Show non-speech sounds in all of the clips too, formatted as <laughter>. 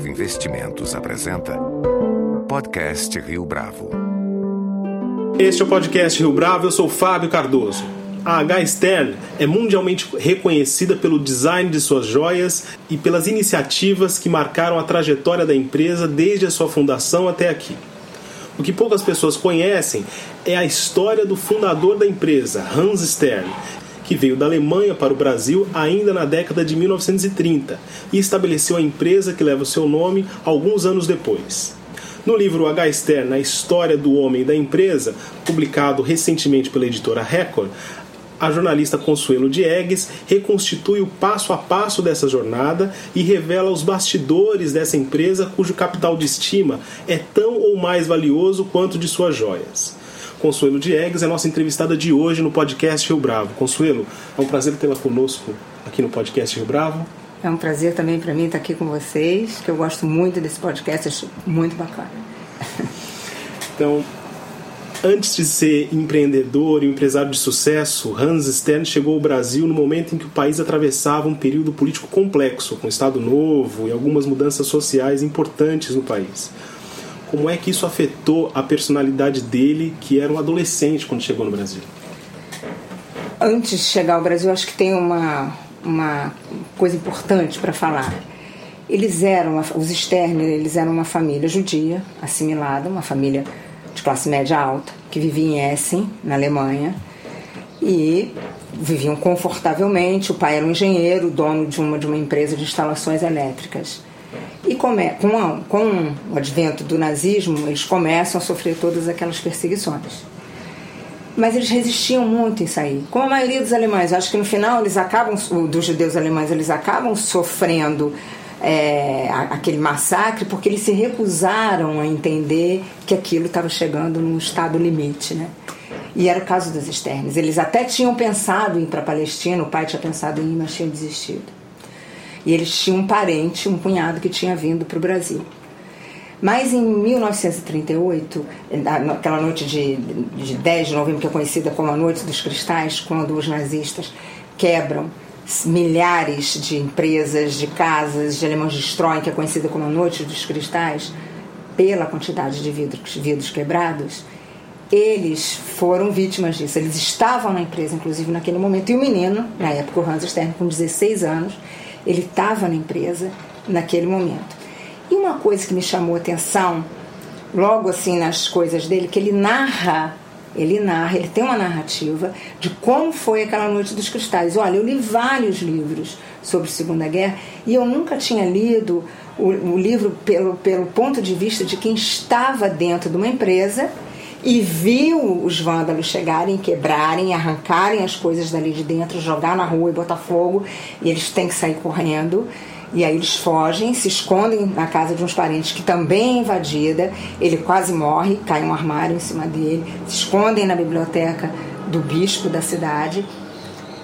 Bravo Investimentos apresenta Podcast Rio Bravo. Este é o podcast Rio Bravo, eu sou Fábio Cardoso. A H Stern é mundialmente reconhecida pelo design de suas joias e pelas iniciativas que marcaram a trajetória da empresa desde a sua fundação até aqui. O que poucas pessoas conhecem é a história do fundador da empresa, Hans Stern, que veio da Alemanha para o Brasil ainda na década de 1930 e estabeleceu a empresa que leva o seu nome alguns anos depois. No livro H. Stern, História do Homem e da Empresa, publicado recentemente pela editora Record, a jornalista Consuelo Diegues reconstitui o passo a passo dessa jornada e revela os bastidores dessa empresa cujo capital de estima é tão ou mais valioso quanto de suas joias. Consuelo Diegues é nossa entrevistada de hoje no podcast Rio Bravo. Consuelo, é um prazer tê-la conosco aqui no podcast Rio Bravo. É um prazer também para mim estar aqui com vocês, que eu gosto muito desse podcast, acho muito bacana. <laughs> Então, antes de ser empreendedor e empresário de sucesso, Hans Stern chegou ao Brasil no momento em que o país atravessava um período político complexo, com Estado Novo e algumas mudanças sociais importantes no país como é que isso afetou a personalidade dele, que era um adolescente quando chegou no Brasil? Antes de chegar ao Brasil, acho que tem uma, uma coisa importante para falar. Eles eram, os Stern, eles eram uma família judia, assimilada, uma família de classe média alta, que vivia em Essen, na Alemanha, e viviam confortavelmente. O pai era um engenheiro, dono de uma, de uma empresa de instalações elétricas. E come, com, a, com o advento do nazismo, eles começam a sofrer todas aquelas perseguições. Mas eles resistiam muito em sair. Como a maioria dos alemães, acho que no final eles acabam, dos judeus alemães, eles acabam sofrendo é, aquele massacre porque eles se recusaram a entender que aquilo estava chegando no estado limite, né? E era o caso dos externos. Eles até tinham pensado em ir para a Palestina, o pai tinha pensado em ir, mas tinha desistido. E eles tinham um parente, um cunhado que tinha vindo para o Brasil. Mas em 1938, naquela noite de, de 10 de novembro, que é conhecida como a Noite dos Cristais, quando os nazistas quebram milhares de empresas, de casas, de alemães destroem, que é conhecida como a Noite dos Cristais, pela quantidade de vidros, vidros quebrados, eles foram vítimas disso. Eles estavam na empresa, inclusive, naquele momento. E o menino, na época, o Hans Stern, com 16 anos, ele estava na empresa naquele momento. E uma coisa que me chamou atenção, logo assim nas coisas dele, que ele narra, ele narra, ele tem uma narrativa de como foi aquela noite dos cristais. Olha, eu li vários livros sobre a Segunda Guerra e eu nunca tinha lido o, o livro pelo, pelo ponto de vista de quem estava dentro de uma empresa e viu os vândalos chegarem, quebrarem, arrancarem as coisas dali de dentro, jogar na rua e botar fogo, e eles têm que sair correndo. E aí eles fogem, se escondem na casa de uns parentes que também é invadida. Ele quase morre, cai um armário em cima dele. Se escondem na biblioteca do bispo da cidade.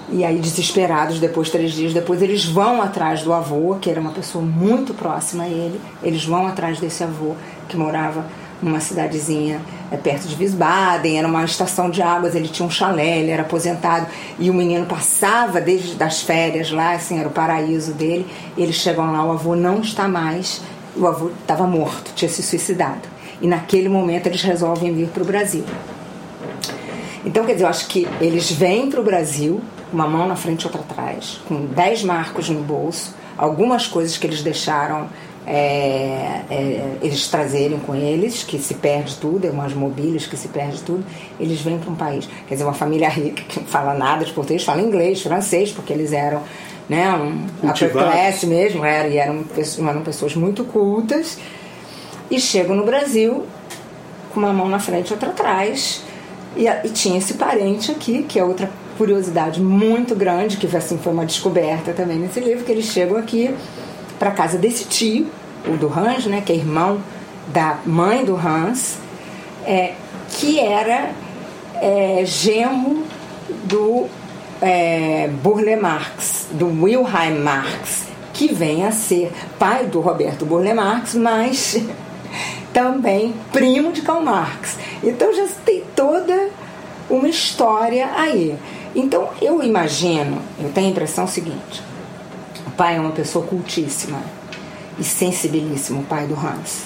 E aí, desesperados, depois, três dias depois, eles vão atrás do avô, que era uma pessoa muito próxima a ele. Eles vão atrás desse avô que morava numa cidadezinha é, perto de Wiesbaden, era uma estação de águas, ele tinha um chalé, ele era aposentado, e o menino passava desde das férias lá, assim, era o paraíso dele, eles chegam lá, o avô não está mais, o avô estava morto, tinha se suicidado. E naquele momento eles resolvem vir para o Brasil. Então, quer dizer, eu acho que eles vêm para o Brasil, uma mão na frente e outra atrás, com 10 marcos no bolso, algumas coisas que eles deixaram é, é, eles trazerem com eles, que se perde tudo, é umas mobílias que se perde tudo, eles vêm para um país. Quer dizer, uma família rica que não fala nada de português, fala inglês, francês, porque eles eram né, um, upper class mesmo, era, e eram, eram pessoas muito cultas, e chegam no Brasil com uma mão na frente e outra atrás, e, e tinha esse parente aqui, que é outra curiosidade muito grande, que assim foi uma descoberta também nesse livro, que eles chegam aqui para casa desse tio, o do Hans, né, que é irmão da mãe do Hans, é, que era é, genro do é, Burle Marx, do Wilhelm Marx, que vem a ser pai do Roberto Burle Marx, mas <laughs> também primo de Karl Marx. Então já tem toda uma história aí. Então eu imagino, eu tenho a impressão seguinte: pai é uma pessoa cultíssima. e sensibilíssimo, o pai do Hans.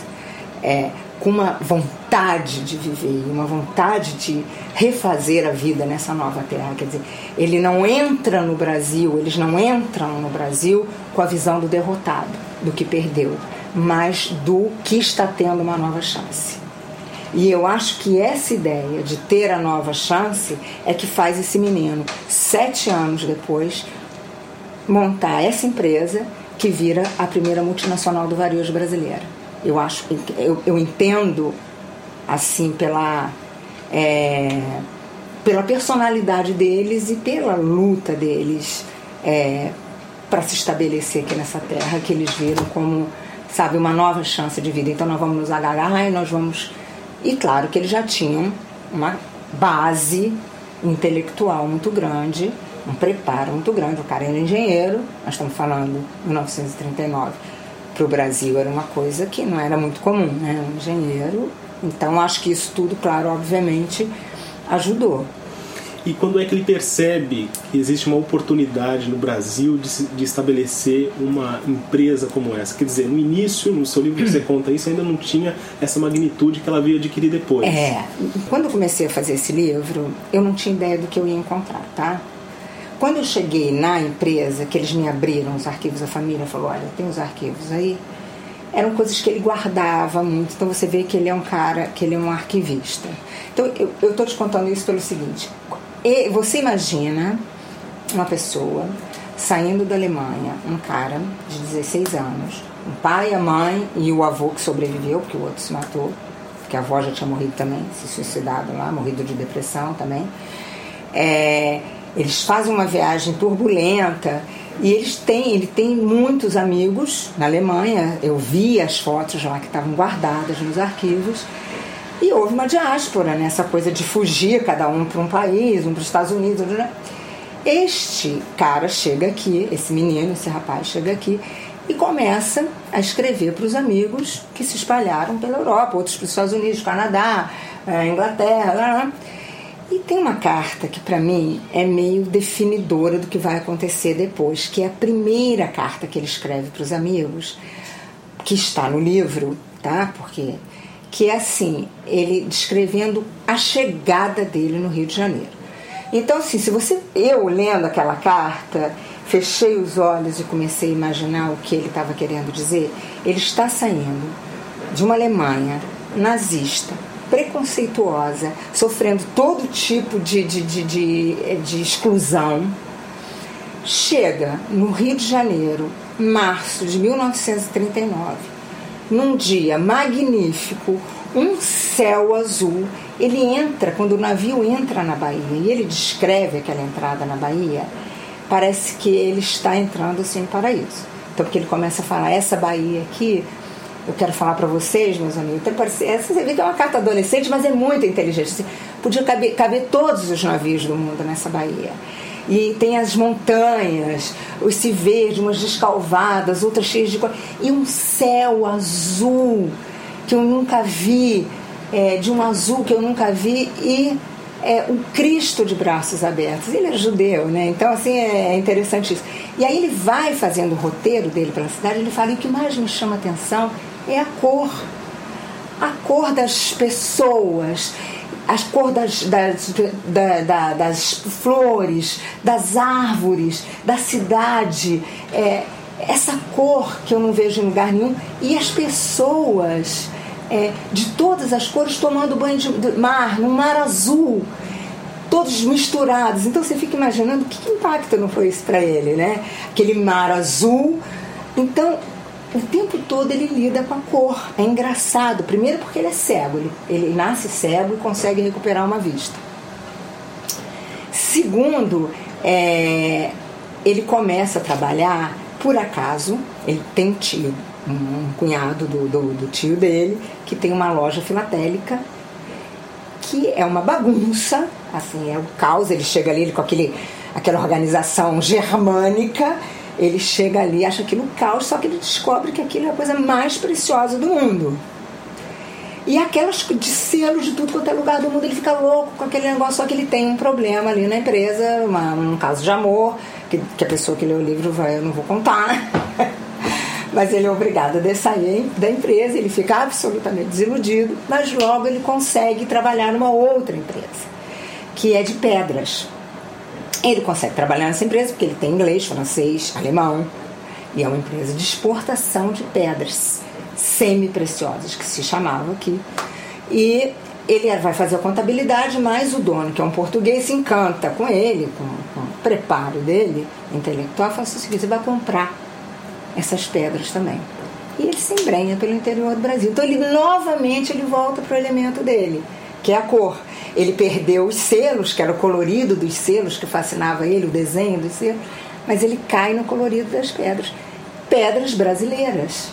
É, com uma vontade de viver, uma vontade de refazer a vida nessa nova terra. Quer dizer, ele não entra no Brasil, eles não entram no Brasil com a visão do derrotado, do que perdeu, mas do que está tendo uma nova chance. E eu acho que essa ideia de ter a nova chance é que faz esse menino, sete anos depois, montar essa empresa que vira a primeira multinacional do varejo brasileira. Eu acho, eu, eu entendo assim pela é, pela personalidade deles e pela luta deles é, para se estabelecer aqui nessa terra que eles viram como sabe uma nova chance de vida. Então nós vamos nos agarrar e nós vamos e claro que eles já tinham uma base intelectual muito grande, um preparo muito grande. O cara era engenheiro, nós estamos falando 1939 para o Brasil era uma coisa que não era muito comum, né? Um engenheiro. Então acho que isso tudo, claro, obviamente ajudou. E quando é que ele percebe que existe uma oportunidade no Brasil de, de, estabelecer uma empresa como essa? Quer dizer, no início, no seu livro que você conta isso, ainda não tinha essa magnitude que ela veio adquirir depois. É. Quando eu comecei a fazer esse livro, eu não tinha ideia do que eu ia encontrar, tá? Quando eu cheguei na empresa, que eles me abriram os arquivos, a família falou: olha, tem os arquivos aí. Eram coisas que ele guardava muito, então você vê que ele é um cara, que ele é um arquivista. Então eu estou te contando isso pelo seguinte: você imagina uma pessoa saindo da Alemanha, um cara de 16 anos, um pai, a mãe e o avô que sobreviveu, porque o outro se matou, porque a avó já tinha morrido também, se suicidado lá, morrido de depressão também. É, eles fazem uma viagem turbulenta e eles têm, ele tem muitos amigos na Alemanha. Eu vi as fotos lá que estavam guardadas nos arquivos. E houve uma diáspora, né? essa coisa de fugir cada um para um país, um para os Estados Unidos. Né? Este cara chega aqui, esse menino, esse rapaz chega aqui e começa a escrever para os amigos que se espalharam pela Europa, outros para os Estados Unidos, Canadá, eh, Inglaterra. Né? E tem uma carta que para mim é meio definidora do que vai acontecer depois, que é a primeira carta que ele escreve para os amigos, que está no livro, tá? Porque que é assim, ele descrevendo a chegada dele no Rio de Janeiro. Então, assim, se você eu lendo aquela carta, fechei os olhos e comecei a imaginar o que ele estava querendo dizer, ele está saindo de uma Alemanha nazista, preconceituosa, sofrendo todo tipo de, de, de, de, de exclusão, chega no Rio de Janeiro, março de 1939, num dia magnífico, um céu azul. Ele entra, quando o navio entra na Bahia, e ele descreve aquela entrada na Bahia, parece que ele está entrando assim, em paraíso. Então, porque ele começa a falar: essa Bahia aqui eu quero falar para vocês, meus amigos. Então, parece, essa você vê que é uma carta adolescente, mas é muito inteligente. Assim, podia caber, caber todos os navios do mundo nessa baía. E tem as montanhas, esse verde, umas descalvadas, outras cheias de cor. E um céu azul que eu nunca vi, é, de um azul que eu nunca vi, e é, o Cristo de braços abertos. Ele é judeu, né? Então, assim, é interessante isso. E aí ele vai fazendo o roteiro dele pela cidade, ele fala, e o que mais me chama atenção é a cor. A cor das pessoas, a cor das, das, da, da, das flores, das árvores, da cidade. É, essa cor que eu não vejo em lugar nenhum. E as pessoas é, de todas as cores tomando banho de mar, num mar azul todos misturados. Então você fica imaginando que impacto não foi isso para ele, né? Aquele mar azul. Então o tempo todo ele lida com a cor. É engraçado. Primeiro porque ele é cego, ele, ele nasce cego e consegue recuperar uma vista. Segundo, é, ele começa a trabalhar, por acaso, ele tem um tio, um cunhado do, do, do tio dele, que tem uma loja filatélica, que é uma bagunça, assim, é o caos, ele chega ali ele, com aquele, aquela organização germânica ele chega ali, acha aquilo caos, só que ele descobre que aquilo é a coisa mais preciosa do mundo. E aquelas de selo de tudo quanto é lugar do mundo, ele fica louco com aquele negócio, só que ele tem um problema ali na empresa, uma, um caso de amor, que, que a pessoa que lê o livro vai, eu não vou contar. <laughs> mas ele é obrigado a sair da empresa, ele fica absolutamente desiludido, mas logo ele consegue trabalhar numa outra empresa, que é de pedras. Ele consegue trabalhar nessa empresa porque ele tem inglês, francês, alemão, e é uma empresa de exportação de pedras semi-preciosas, que se chamava aqui. E ele vai fazer a contabilidade, mas o dono, que é um português, se encanta com ele, com, com o preparo dele, intelectual, fala assim, você vai comprar essas pedras também. E ele se embrenha pelo interior do Brasil. Então ele novamente ele volta para o elemento dele, que é a cor. Ele perdeu os selos, que era o colorido dos selos que fascinava ele, o desenho dos selos, mas ele cai no colorido das pedras. Pedras brasileiras,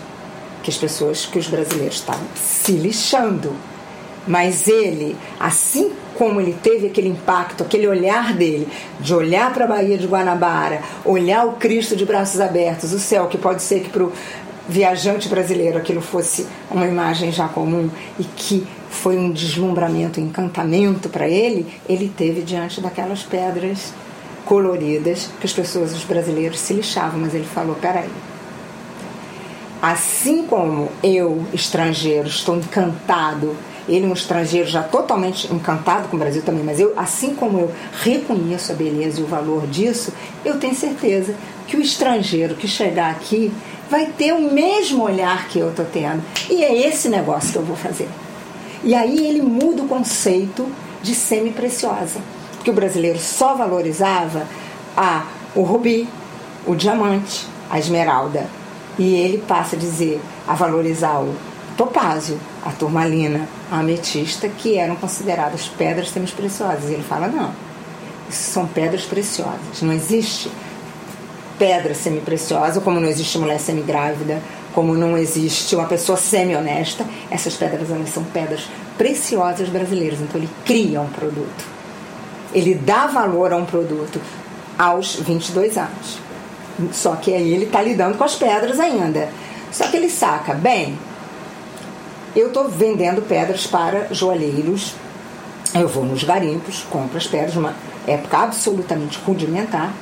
que as pessoas, que os brasileiros estavam se lixando. Mas ele, assim como ele teve aquele impacto, aquele olhar dele, de olhar para a Baía de Guanabara, olhar o Cristo de braços abertos, o céu, que pode ser que para o viajante brasileiro aquilo fosse uma imagem já comum e que foi um deslumbramento, um encantamento para ele, ele teve diante daquelas pedras coloridas que as pessoas, os brasileiros, se lixavam, mas ele falou: peraí. Assim como eu, estrangeiro, estou encantado ele um estrangeiro já totalmente encantado com o Brasil também, mas eu, assim como eu reconheço a beleza e o valor disso, eu tenho certeza que o estrangeiro que chegar aqui vai ter o mesmo olhar que eu estou tendo. E é esse negócio que eu vou fazer. E aí ele muda o conceito de semi-preciosa, porque o brasileiro só valorizava a, o rubi, o diamante, a esmeralda. E ele passa a dizer, a valorizar o topázio, a turmalina, a ametista, que eram consideradas pedras semi-preciosas. E ele fala: não, isso são pedras preciosas. Não existe pedra semi-preciosa, como não existe mulher semi-grávida, como não existe uma pessoa semi-honesta. Essas pedras elas são pedras preciosas brasileiras. Então ele cria um produto. Ele dá valor a um produto aos 22 anos. Só que aí ele está lidando com as pedras ainda. Só que ele saca, bem, eu estou vendendo pedras para joalheiros. Eu vou nos garimpos, compro as pedras, uma época absolutamente rudimentar,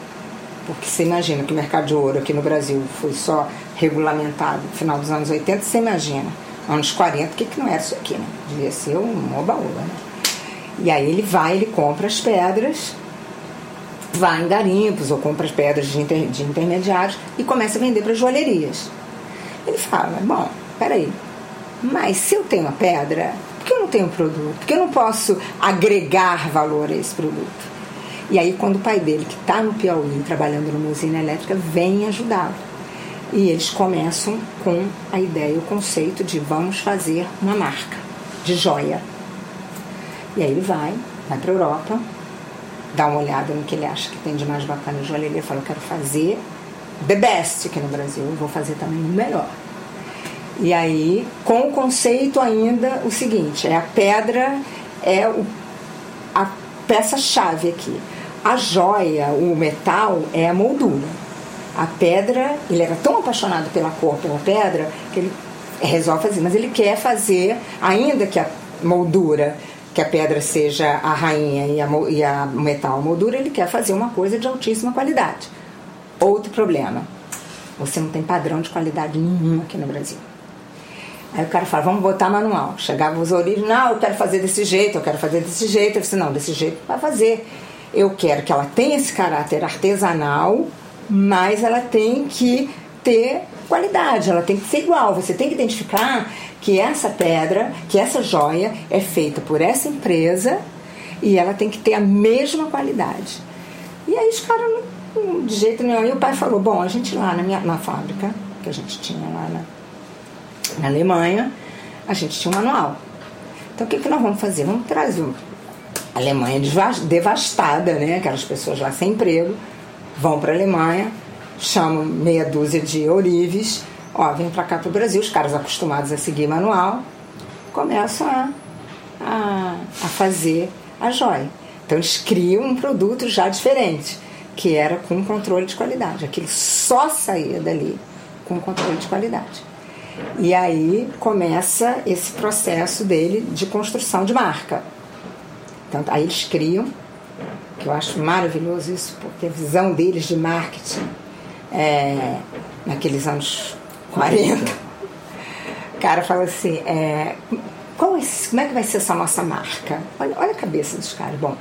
porque você imagina que o mercado de ouro aqui no Brasil foi só regulamentado no final dos anos 80, você imagina, anos 40, o que, que não era isso aqui, né? Devia ser um oba-oba, né? E aí ele vai, ele compra as pedras, vai em garimpos ou compra as pedras de, inter, de intermediários e começa a vender para joalherias. Ele fala, bom, peraí, mas se eu tenho a pedra, por que eu não tenho produto? Por que eu não posso agregar valor a esse produto? E aí, quando o pai dele, que está no Piauí, trabalhando numa usina elétrica, vem ajudá-lo. E eles começam com a ideia, o conceito de vamos fazer uma marca de joia. E aí ele vai, vai para a Europa, dá uma olhada no que ele acha que tem de mais bacana em joalheria, fala, eu quero fazer the best aqui no Brasil, eu vou fazer também o melhor. E aí, com o conceito ainda o seguinte, é a pedra é o, a peça-chave aqui. A joia, o metal, é a moldura. A pedra, ele era tão apaixonado pela cor, pela pedra, que ele resolve fazer, mas ele quer fazer, ainda que a moldura, que a pedra seja a rainha e a, e a metal a moldura, ele quer fazer uma coisa de altíssima qualidade. Outro problema, você não tem padrão de qualidade nenhum aqui no Brasil. Aí o cara fala, vamos botar manual. Chegava os origens, não, eu quero fazer desse jeito, eu quero fazer desse jeito. Eu disse, não, desse jeito vai fazer. Eu quero que ela tenha esse caráter artesanal, mas ela tem que ter qualidade, ela tem que ser igual. Você tem que identificar que essa pedra, que essa joia é feita por essa empresa e ela tem que ter a mesma qualidade. E aí os caras, de jeito nenhum. E o pai falou: Bom, a gente lá na, minha, na fábrica, que a gente tinha lá na, na Alemanha, a gente tinha um manual. Então o que, que nós vamos fazer? Vamos trazer. A Alemanha devastada, né? Aquelas pessoas lá sem emprego, vão para a Alemanha, chamam meia dúzia de orives, ó, vem para cá para o Brasil, os caras acostumados a seguir manual, começam a, a, a fazer a joia. Então eles criam um produto já diferente, que era com controle de qualidade. Aquilo só saía dali com controle de qualidade. E aí começa esse processo dele de construção de marca. Então, aí eles criam, que eu acho maravilhoso isso, porque a visão deles de marketing é, naqueles anos 40. O cara fala assim, é, qual é, como é que vai ser essa nossa marca? Olha, olha a cabeça dos caras. Bom,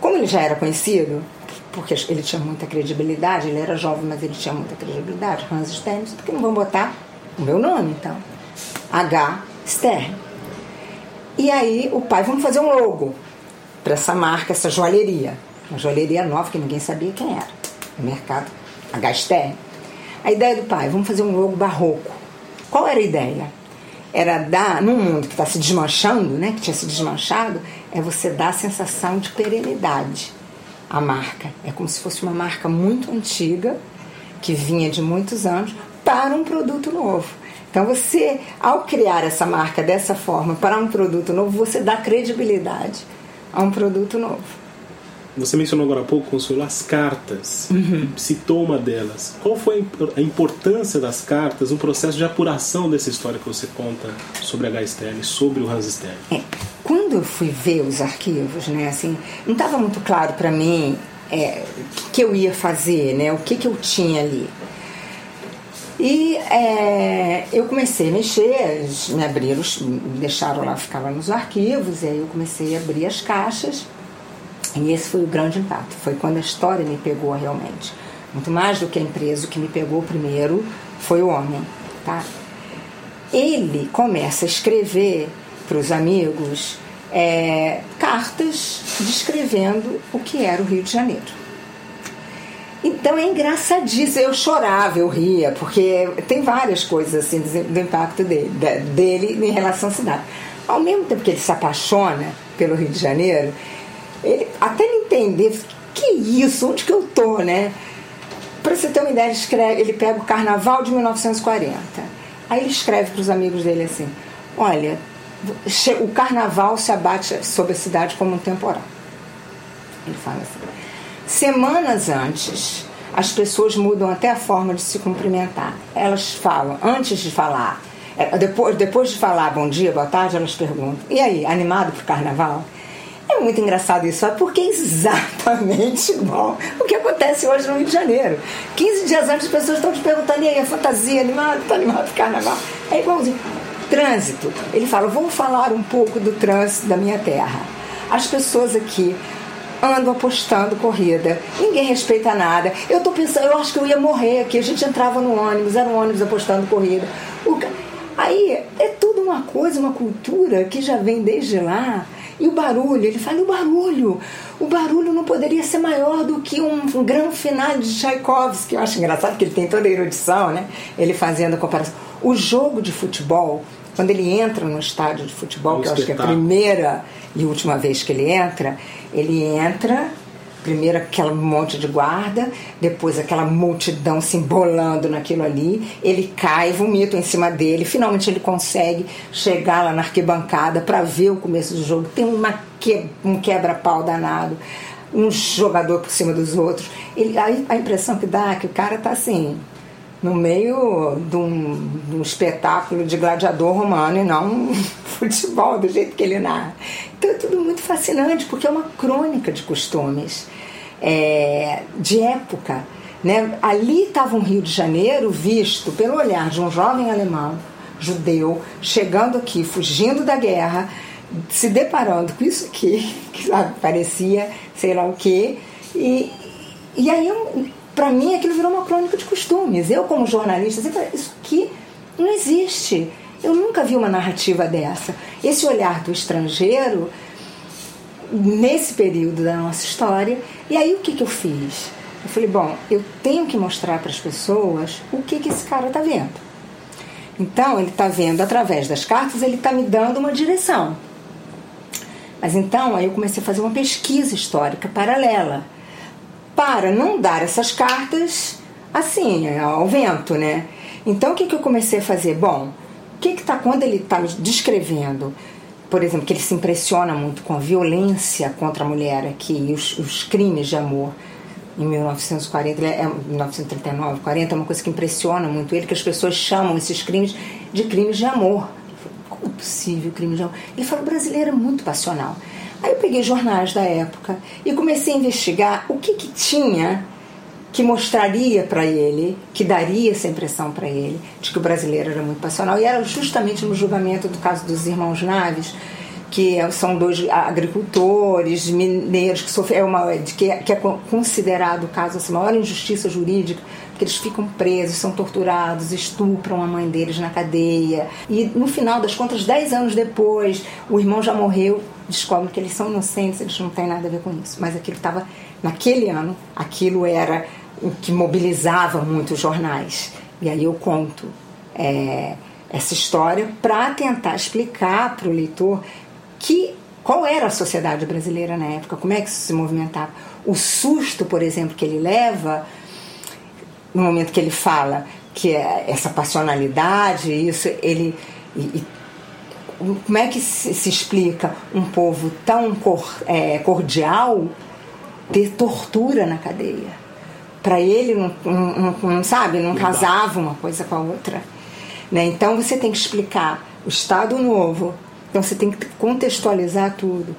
como ele já era conhecido, porque ele tinha muita credibilidade, ele era jovem, mas ele tinha muita credibilidade, Hans Stern, por que não vão botar o meu nome, então? H. Stern. E aí o pai, vamos fazer um logo para essa marca, essa joalheria. Uma joalheria nova que ninguém sabia quem era. No mercado, H. Stern. A ideia do pai, vamos fazer um logo barroco. Qual era a ideia? Era dar, num mundo que está se desmanchando, né, que tinha se desmanchado, é você dar a sensação de perenidade à marca. É como se fosse uma marca muito antiga, que vinha de muitos anos, para um produto novo. Então você, ao criar essa marca dessa forma para um produto novo, você dá credibilidade a um produto novo. Você mencionou agora há pouco, Consuelo, as cartas. Uhum. Citou uma delas. Qual foi a importância das cartas no processo de apuração dessa história que você conta sobre H. Stern, sobre o Hans Stern? É, quando eu fui ver os arquivos, né, assim, não estava muito claro para mim é, o que eu ia fazer, né, o que, que eu tinha ali. E é, eu comecei a mexer, me abriram, me deixaram lá, ficava nos arquivos, e aí eu comecei a abrir as caixas. E esse foi o grande impacto, foi quando a história me pegou realmente. Muito mais do que a empresa, o que me pegou primeiro foi o homem, tá? Ele começa a escrever para os amigos é, cartas descrevendo o que era o Rio de Janeiro. Então é engraçadíssimo. Eu chorava, eu ria, porque tem várias coisas assim do impacto dele, dele em relação à cidade. Ao mesmo tempo que ele se apaixona pelo Rio de Janeiro, ele, até ele entender que isso, onde que eu tô, né? Para você ter uma ideia, ele, escreve, ele pega o Carnaval de 1940. Aí ele escreve para os amigos dele assim: Olha, o Carnaval se abate sobre a cidade como um temporal. Ele fala assim. Semanas antes, as pessoas mudam até a forma de se cumprimentar. Elas falam, antes de falar, é, depois, depois de falar bom dia, boa tarde, elas perguntam: e aí, animado para o carnaval? É muito engraçado isso, porque é exatamente <laughs> igual o que acontece hoje no Rio de Janeiro. 15 dias antes as pessoas estão te perguntando: e aí, a fantasia, animado, está animado para o carnaval? É igualzinho. Trânsito. Ele fala: vou falar um pouco do trânsito da minha terra. As pessoas aqui ando apostando corrida. Ninguém respeita nada. Eu tô pensando, eu acho que eu ia morrer aqui. A gente entrava no ônibus, era um ônibus apostando corrida. O... Aí é tudo uma coisa, uma cultura que já vem desde lá. E o barulho, ele fala, o barulho. O barulho não poderia ser maior do que um, um grande final de Tchaikovsky. Eu acho engraçado que ele tem toda a erudição, né? Ele fazendo a comparação. O jogo de futebol, quando ele entra no estádio de futebol, um que eu acho que é a primeira e última vez que ele entra, ele entra, primeiro aquele monte de guarda, depois aquela multidão se embolando naquilo ali, ele cai, vomita em cima dele, finalmente ele consegue chegar lá na arquibancada para ver o começo do jogo. Tem uma que, um quebra-pau danado, um jogador por cima dos outros. Ele, a, a impressão que dá é que o cara tá assim, no meio de um, de um, espetáculo de gladiador romano e não <laughs> futebol do jeito que ele narra. Então é tudo muito fascinante, porque é uma crônica de costumes, é, de época. Né? Ali estava um Rio de Janeiro visto pelo olhar de um jovem alemão, judeu, chegando aqui, fugindo da guerra, se deparando com isso aqui, <laughs> que sabe, parecia sei lá o quê. E, e aí para mim aquilo virou uma crônica de costumes. Eu, como jornalista, sempre isso aqui não existe. Eu nunca vi uma narrativa dessa. Esse olhar do estrangeiro nesse período da nossa história. E aí o que, que eu fiz? Eu falei, bom, eu tenho que mostrar para as pessoas o que, que esse cara está vendo. Então, ele está vendo através das cartas, ele está me dando uma direção. Mas então, aí eu comecei a fazer uma pesquisa histórica paralela para não dar essas cartas assim, ao vento, né? Então o que, que eu comecei a fazer? Bom, o que está quando ele está me descrevendo, por exemplo, que ele se impressiona muito com a violência contra a mulher aqui os, os crimes de amor em 1940, é, 1939, 40, é uma coisa que impressiona muito ele, que as pessoas chamam esses crimes de crimes de amor. Como é possível crime de amor? Ele fala, o brasileiro é muito passional. Aí eu peguei jornais da época e comecei a investigar o que, que tinha que mostraria para ele, que daria essa impressão para ele de que o brasileiro era muito passional. E era justamente no julgamento do caso dos irmãos Naves, que são dois agricultores mineiros que sofrem, é uma que é, que é considerado o caso assim, maior injustiça jurídica porque eles ficam presos, são torturados, estupram a mãe deles na cadeia. E no final das contas, dez anos depois, o irmão já morreu, descobre que eles são inocentes, eles não têm nada a ver com isso. Mas aquilo estava, naquele ano, aquilo era o que mobilizava muito os jornais. E aí eu conto é, essa história para tentar explicar para o leitor que qual era a sociedade brasileira na época, como é que isso se movimentava. O susto, por exemplo, que ele leva no momento que ele fala que é essa passionalidade, isso, ele. E, e, como é que se, explica um povo tão cor, é, cordial ter tortura na cadeia? Para ele, não, não, não, sabe, não casava uma coisa com a outra. Né? Então você tem que explicar o Estado Novo, então você tem que contextualizar tudo.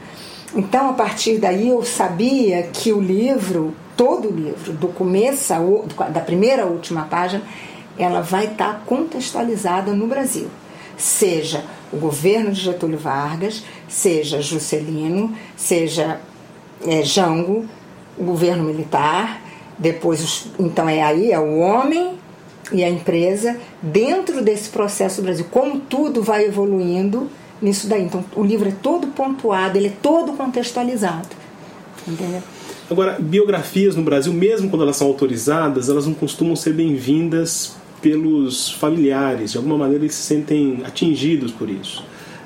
Então, a partir daí, eu sabia que o livro todo o livro, do começo da primeira à última página, ela vai estar contextualizada no Brasil. Seja o governo de Getúlio Vargas, seja Juscelino, seja é, Jango, o governo militar, depois, então é aí, é o homem e a empresa dentro desse processo do Brasil, como tudo vai evoluindo nisso daí. Então, o livro é todo pontuado, ele é todo contextualizado. Entendeu? Agora, biografias no Brasil, mesmo quando elas são autorizadas, elas não costumam ser bem-vindas pelos familiares. De alguma maneira, eles se sentem atingidos por isso.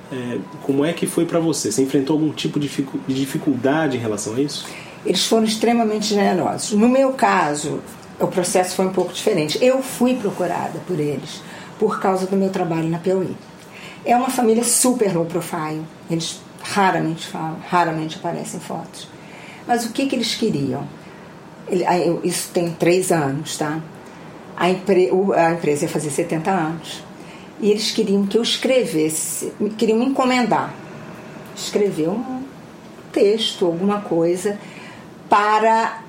É, como é que foi para você? Você enfrentou algum tipo de dificuldade em relação a isso? Eles foram extremamente generosos. No meu caso, o processo foi um pouco diferente. Eu fui procurada por eles por causa do meu trabalho na Piauí. É uma família super low profile. Eles raramente falam, raramente aparecem fotos. Mas o que, que eles queriam? Isso tem três anos, tá? A, empre, a empresa ia fazer 70 anos. E eles queriam que eu escrevesse, queriam me encomendar. Escrever um texto, alguma coisa, para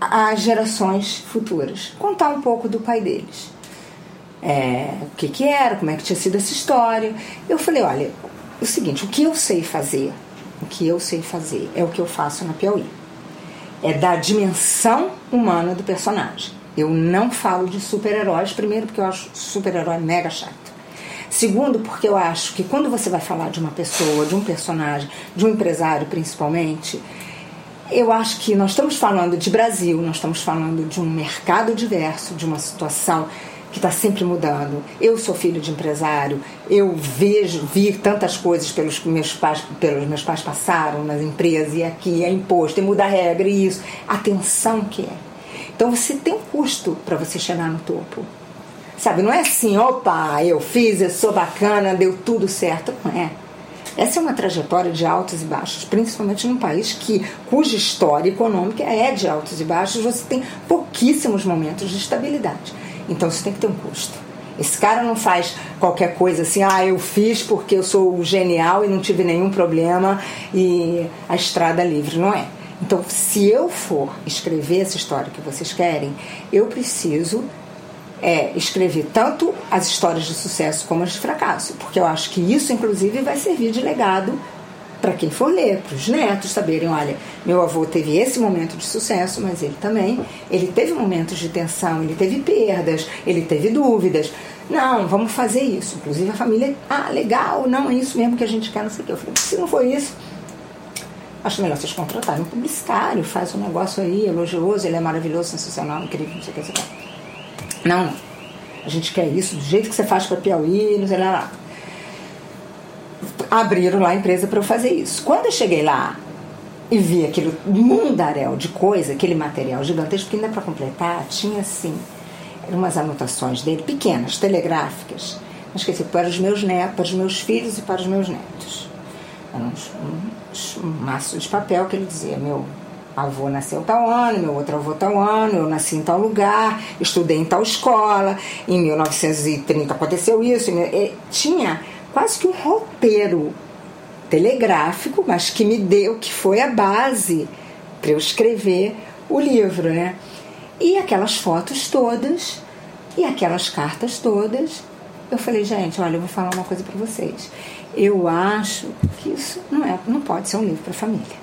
as gerações futuras. Contar um pouco do pai deles. É, o que, que era, como é que tinha sido essa história. Eu falei, olha, o seguinte, o que eu sei fazer o que eu sei fazer é o que eu faço na Piauí. É da dimensão humana do personagem. Eu não falo de super-heróis, primeiro porque eu acho super-herói mega chato. Segundo, porque eu acho que quando você vai falar de uma pessoa, de um personagem, de um empresário principalmente, eu acho que nós estamos falando de Brasil, nós estamos falando de um mercado diverso, de uma situação que está sempre mudando. Eu sou filho de empresário, eu vejo, vi tantas coisas pelos meus pais, pelos meus pais passaram nas empresas e aqui é imposto, e muda a regra e isso. Atenção que é. Então você tem um custo para você chegar no topo. Sabe, não é assim, opa, eu fiz, eu sou bacana, deu tudo certo. Não é. Essa é uma trajetória de altos e baixos, principalmente num país que, cuja história econômica é de altos e baixos, você tem pouquíssimos momentos de estabilidade. Então isso tem que ter um custo. Esse cara não faz qualquer coisa assim, ah, eu fiz porque eu sou genial e não tive nenhum problema e a estrada livre. Não é. Então, se eu for escrever essa história que vocês querem, eu preciso é, escrever tanto as histórias de sucesso como as de fracasso, porque eu acho que isso, inclusive, vai servir de legado para quem for ler, para os netos saberem, olha, meu avô teve esse momento de sucesso, mas ele também, ele teve momentos de tensão, ele teve perdas, ele teve dúvidas. Não, vamos fazer isso. Inclusive a família, ah, legal, não é isso mesmo que a gente quer, não sei o que. Eu falei, se não for isso, acho melhor vocês contratarem um publicitário, faz um negócio aí elogioso, ele é maravilhoso, sensacional, incrível, não sei o que. Não, sei o que. não, a gente quer isso do jeito que você faz para Piauí, não sei lá abriram lá a empresa para eu fazer isso. Quando eu cheguei lá e vi aquele mundaréu de coisa, aquele material gigantesco, que ainda para completar tinha assim, umas anotações dele, pequenas, telegráficas, mas que para os meus netos, para os meus filhos e para os meus netos. Uns, um maço de papel que ele dizia, meu avô nasceu tal ano, meu outro avô tal ano, eu nasci em tal lugar, estudei em tal escola, em 1930 aconteceu isso. Tinha quase que um roteiro telegráfico, mas que me deu, que foi a base para eu escrever o livro, né? E aquelas fotos todas, e aquelas cartas todas. Eu falei, gente, olha, eu vou falar uma coisa para vocês. Eu acho que isso não, é, não pode ser um livro para família.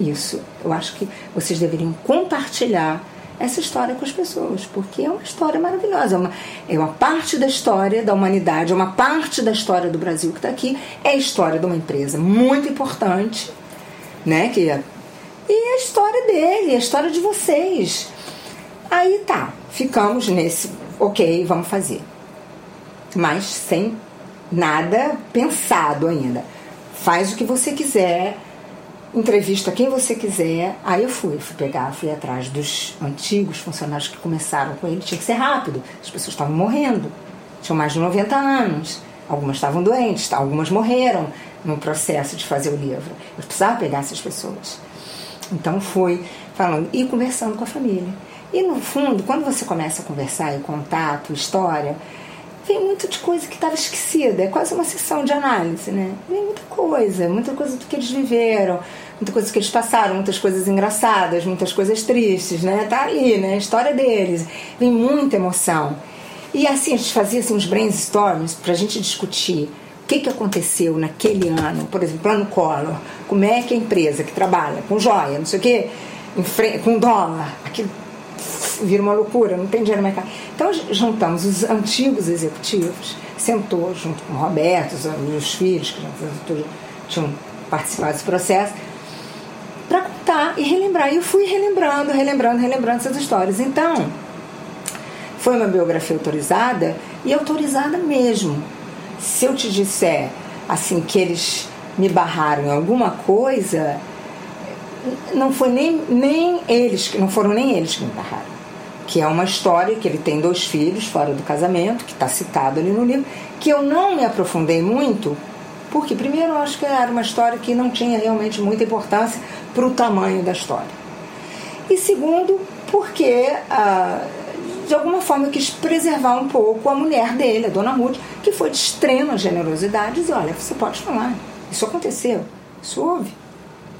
Isso, eu acho que vocês deveriam compartilhar essa história com as pessoas, porque é uma história maravilhosa, é uma, é uma parte da história da humanidade, é uma parte da história do Brasil que está aqui, é a história de uma empresa muito importante, né? Que é, e a história dele, a história de vocês. Aí tá, ficamos nesse, ok, vamos fazer. Mas sem nada pensado ainda. Faz o que você quiser, entrevista quem você quiser. Aí eu fui, fui pegar, fui atrás dos antigos funcionários que começaram com ele. Tinha que ser rápido, as pessoas estavam morrendo, tinham mais de 90 anos, algumas estavam doentes, algumas morreram no processo de fazer o livro. Eu precisava pegar essas pessoas. Então fui falando e conversando com a família. E no fundo, quando você começa a conversar e contato, história, vem muito de coisa que estava esquecida. É quase uma sessão de análise, né? Vem muita coisa, muita coisa do que eles viveram, muita coisa que eles passaram, muitas coisas engraçadas, muitas coisas tristes, né? Tá ali, né? A história deles. Vem muita emoção. E assim, a gente fazia assim, uns brainstorms para a gente discutir o que, que aconteceu naquele ano, por exemplo, plano Collor, como é que a empresa que trabalha com joia, não sei o quê, com dólar, aquilo vira uma loucura, não tem dinheiro no mercado. Então juntamos os antigos executivos, sentou junto com o Roberto, os meus filhos, que já tinham participado desse processo, para contar e relembrar. E eu fui relembrando, relembrando, relembrando essas histórias. Então, foi uma biografia autorizada e autorizada mesmo. Se eu te disser assim que eles me barraram em alguma coisa, não foi nem, nem eles, não foram nem eles que me barraram que é uma história que ele tem dois filhos fora do casamento, que está citado ali no livro, que eu não me aprofundei muito, porque primeiro eu acho que era uma história que não tinha realmente muita importância para o tamanho da história. E segundo, porque ah, de alguma forma eu quis preservar um pouco a mulher dele, a dona Ruth, que foi de extrema generosidade, e olha, você pode falar, isso aconteceu, isso houve.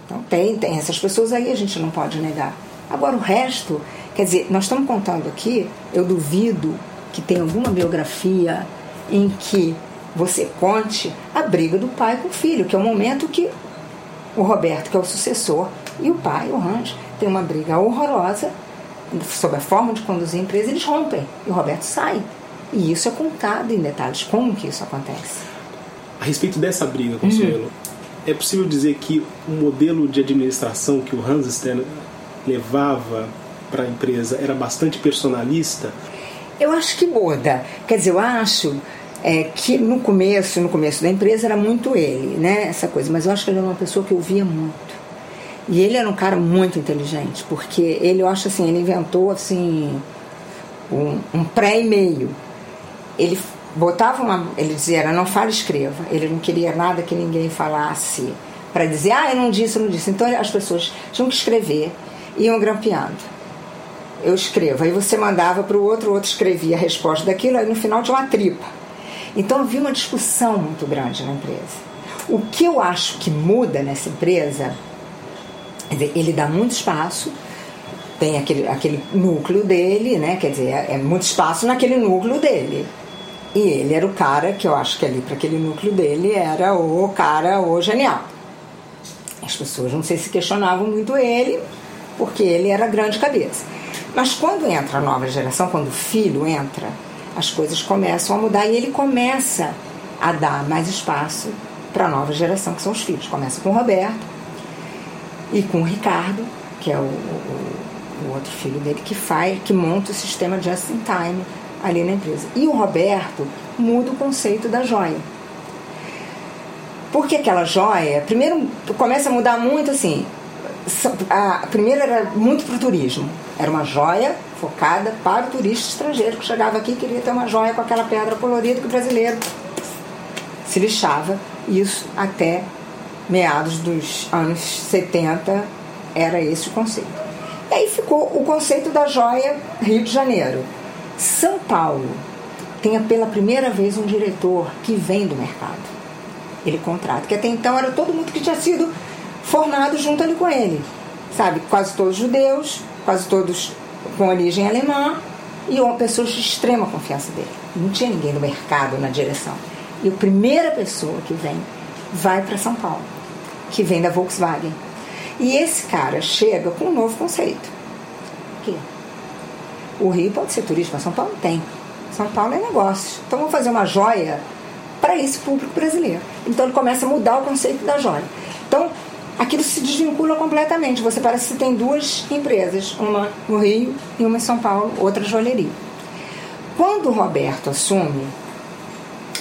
Então tem, tem essas pessoas aí, a gente não pode negar. Agora o resto Quer dizer, nós estamos contando aqui, eu duvido que tenha alguma biografia em que você conte a briga do pai com o filho, que é o momento que o Roberto, que é o sucessor, e o pai, o Range, tem uma briga horrorosa sobre a forma de conduzir a empresa, eles rompem e o Roberto sai. E isso é contado em detalhes como que isso acontece. A respeito dessa briga, Consuelo, uhum. é possível dizer que o modelo de administração que o Hans Stern levava para a empresa era bastante personalista? Eu acho que muda. Quer dizer, eu acho é, que no começo, no começo da empresa era muito ele, né? Essa coisa. Mas eu acho que ele era uma pessoa que ouvia muito. E ele era um cara muito inteligente, porque ele, eu acho assim, ele inventou assim um, um pré-e-mail. Ele botava uma, ele dizia, era não fale, escreva. Ele não queria nada que ninguém falasse para dizer, ah, eu não disse, eu não disse. Então as pessoas tinham que escrever, iam grampeando eu escrevo. Aí você mandava para o outro, o outro escrevia a resposta daquilo, aí no final tinha uma tripa. Então havia uma discussão muito grande na empresa. O que eu acho que muda nessa empresa, ele dá muito espaço, tem aquele, aquele núcleo dele, né? Quer dizer, é, é muito espaço naquele núcleo dele. E ele era o cara que eu acho que ali para aquele núcleo dele era o cara, o genial. As pessoas não sei se questionavam muito ele, porque ele era grande cabeça. Mas quando entra a nova geração, quando o filho entra, as coisas começam a mudar e ele começa a dar mais espaço para a nova geração, que são os filhos. Começa com o Roberto e com o Ricardo, que é o, o, o outro filho dele, que faz, que monta o sistema just in time ali na empresa. E o Roberto muda o conceito da joia. Porque aquela joia, primeiro começa a mudar muito assim. A primeira era muito para o turismo. Era uma joia focada para o turista estrangeiro que chegava aqui e queria ter uma joia com aquela pedra colorida que o brasileiro se lixava. Isso até meados dos anos 70 era esse o conceito. E aí ficou o conceito da joia Rio de Janeiro. São Paulo tem pela primeira vez um diretor que vem do mercado. Ele contrata, que até então era todo mundo que tinha sido formado junto ali com ele. Sabe, quase todos judeus, quase todos com origem alemã e pessoas de extrema confiança dele. Não tinha ninguém no mercado na direção. E a primeira pessoa que vem vai para São Paulo, que vem da Volkswagen. E esse cara chega com um novo conceito. Que o Rio pode ser turismo, mas São Paulo tem. São Paulo é negócio. Então vamos fazer uma joia para esse público brasileiro. Então ele começa a mudar o conceito da joia. Então aquilo se desvincula completamente. Você parece que tem duas empresas, uma no Rio e uma em São Paulo, outra joalheria. Quando o Roberto assume,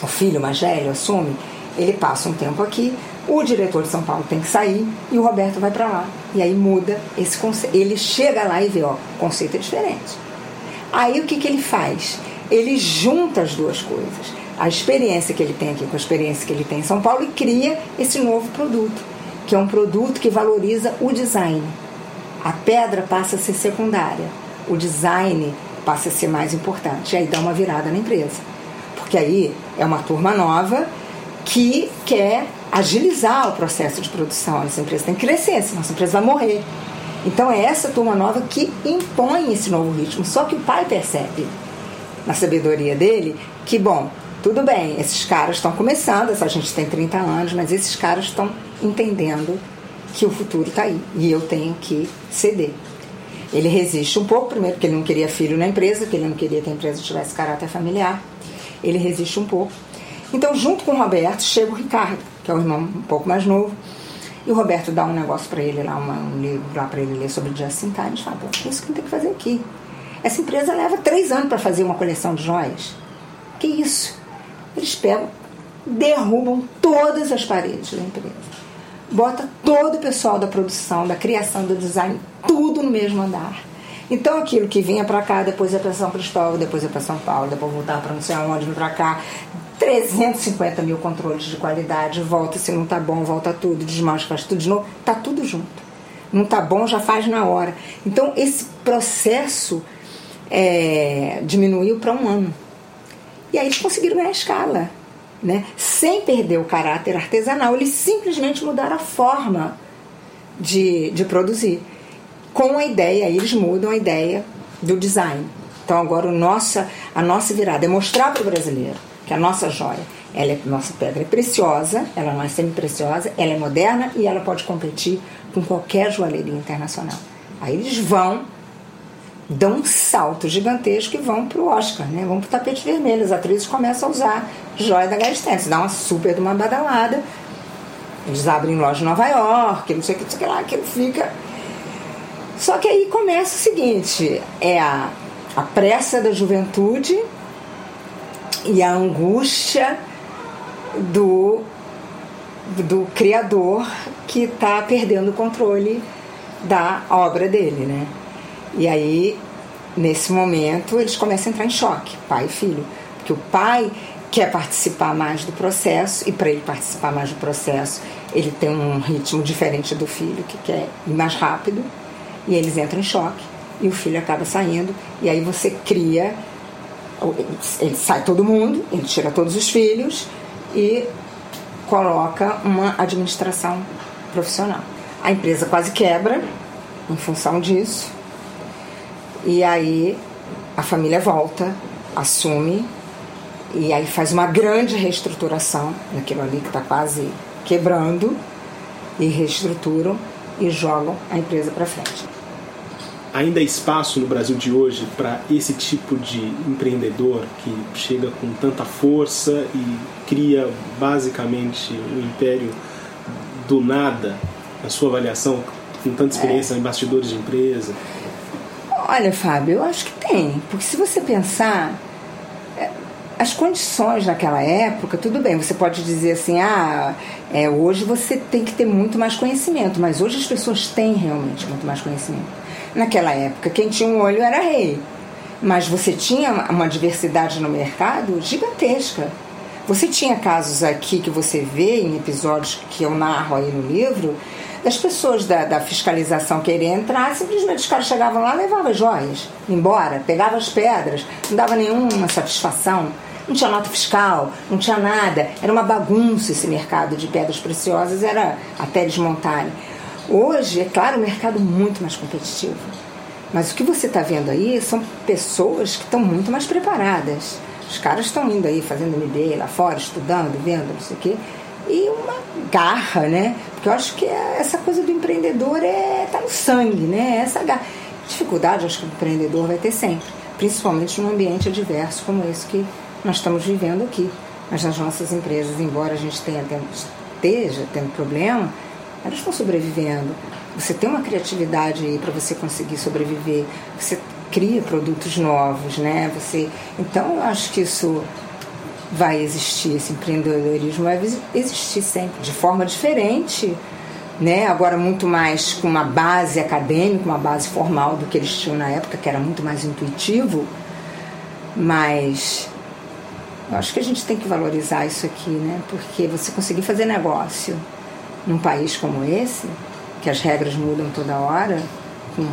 o filho mais velho assume, ele passa um tempo aqui, o diretor de São Paulo tem que sair e o Roberto vai para lá. E aí muda esse conceito. Ele chega lá e vê, ó, o conceito é diferente. Aí o que, que ele faz? Ele junta as duas coisas. A experiência que ele tem aqui com a experiência que ele tem em São Paulo e cria esse novo produto que é um produto que valoriza o design. A pedra passa a ser secundária, o design passa a ser mais importante. E aí dá uma virada na empresa. Porque aí é uma turma nova que quer agilizar o processo de produção. Essa empresa tem que crescer, senão essa empresa vai morrer. Então é essa turma nova que impõe esse novo ritmo. Só que o pai percebe, na sabedoria dele, que, bom, tudo bem, esses caras estão começando, essa gente tem 30 anos, mas esses caras estão entendendo que o futuro está aí e eu tenho que ceder. Ele resiste um pouco, primeiro porque ele não queria filho na empresa, porque ele não queria que a empresa tivesse caráter familiar. Ele resiste um pouco. Então, junto com o Roberto, chega o Ricardo, que é o irmão um pouco mais novo. E o Roberto dá um negócio para ele lá, uma, um livro lá para ele ler sobre Just in Time. E fala, pô, é isso que tem que fazer aqui. Essa empresa leva três anos para fazer uma coleção de joias. Que isso? Eles pegam, derrubam todas as paredes da empresa bota todo o pessoal da produção, da criação, do design, tudo no mesmo andar. Então aquilo que vinha para cá, depois ia para São Cristóvão, depois ia para São Paulo, depois voltava para não sei aonde, para cá, 350 mil controles de qualidade, volta, se não tá bom, volta tudo, desmancha, faz tudo de novo, tá tudo junto. Não tá bom, já faz na hora. Então esse processo é, diminuiu para um ano. E aí eles conseguiram ganhar escala né? sem perder o caráter artesanal, eles simplesmente mudaram a forma de, de produzir. Com a ideia, eles mudam a ideia do design. Então agora o a nossa virada é mostrar para o brasileiro que a nossa joia, ela é, nossa pedra é preciosa, ela não é semi-preciosa, ela é moderna e ela pode competir com qualquer joalheria internacional. Aí eles vão dão um salto gigantesco e vão pro Oscar, né? Vão pro tapete vermelho. As atrizes começam a usar joia da Galistente. Dá uma super de uma badalada. Eles abrem loja em Nova York, não sei o que, não sei o que lá, que fica. Só que aí começa o seguinte: é a, a pressa da juventude e a angústia do, do criador que está perdendo o controle da obra dele, né? E aí, nesse momento, eles começam a entrar em choque, pai e filho. Porque o pai quer participar mais do processo e para ele participar mais do processo, ele tem um ritmo diferente do filho, que quer ir mais rápido, e eles entram em choque e o filho acaba saindo, e aí você cria ele sai todo mundo, ele tira todos os filhos e coloca uma administração profissional. A empresa quase quebra em função disso. E aí a família volta, assume e aí faz uma grande reestruturação naquilo ali que está quase quebrando e reestruturam e jogam a empresa para frente. Ainda há espaço no Brasil de hoje para esse tipo de empreendedor que chega com tanta força e cria basicamente um império do nada, na sua avaliação, com tanta experiência é. em bastidores de empresa? Olha, Fábio, eu acho que tem. Porque se você pensar, é, as condições naquela época, tudo bem, você pode dizer assim, ah, é, hoje você tem que ter muito mais conhecimento, mas hoje as pessoas têm realmente muito mais conhecimento. Naquela época, quem tinha um olho era rei, mas você tinha uma diversidade no mercado gigantesca. Você tinha casos aqui que você vê em episódios que eu narro aí no livro, das pessoas da, da fiscalização querer entrar, simplesmente os caras chegavam lá, levavam joias, embora, pegavam as pedras, não dava nenhuma satisfação. Não tinha nota fiscal, não tinha nada. Era uma bagunça esse mercado de pedras preciosas, era até desmontarem. Hoje, é claro, o mercado muito mais competitivo. Mas o que você está vendo aí são pessoas que estão muito mais preparadas. Os caras estão indo aí fazendo MBA lá fora, estudando, vendo, não sei o quê. E uma garra, né? Porque eu acho que essa coisa do empreendedor é tá no sangue, né? Essa garra. Dificuldade, acho que o empreendedor vai ter sempre, principalmente num ambiente adverso como esse que nós estamos vivendo aqui. Mas nas nossas empresas, embora a gente tenha, esteja tendo problema, elas estão sobrevivendo. Você tem uma criatividade aí para você conseguir sobreviver. Você cria produtos novos, né? Você, então acho que isso vai existir, esse empreendedorismo vai existir sempre, de forma diferente, né? Agora muito mais com uma base acadêmica, uma base formal do que eles tinham na época, que era muito mais intuitivo, mas eu acho que a gente tem que valorizar isso aqui, né? Porque você conseguir fazer negócio num país como esse, que as regras mudam toda hora, com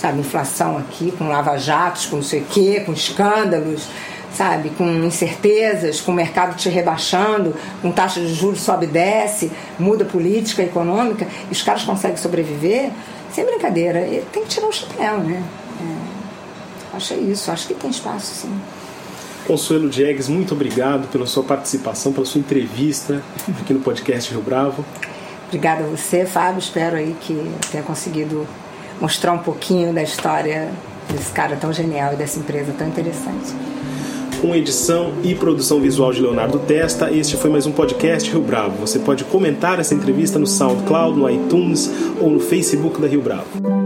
sabe, inflação aqui, com lava-jatos, com não sei o quê, com escândalos, sabe, com incertezas, com o mercado te rebaixando, com taxa de juros sobe e desce, muda política econômica, e os caras conseguem sobreviver, sem brincadeira, tem que tirar o chapéu, né? É, acho isso, acho que tem espaço, sim. Consuelo Diegues, muito obrigado pela sua participação, pela sua entrevista aqui no podcast Rio Bravo. Obrigada a você, Fábio. Espero aí que tenha conseguido mostrar um pouquinho da história desse cara tão genial e dessa empresa tão interessante. Com edição e produção visual de Leonardo Testa, este foi mais um podcast Rio Bravo. Você pode comentar essa entrevista no SoundCloud, no iTunes ou no Facebook da Rio Bravo.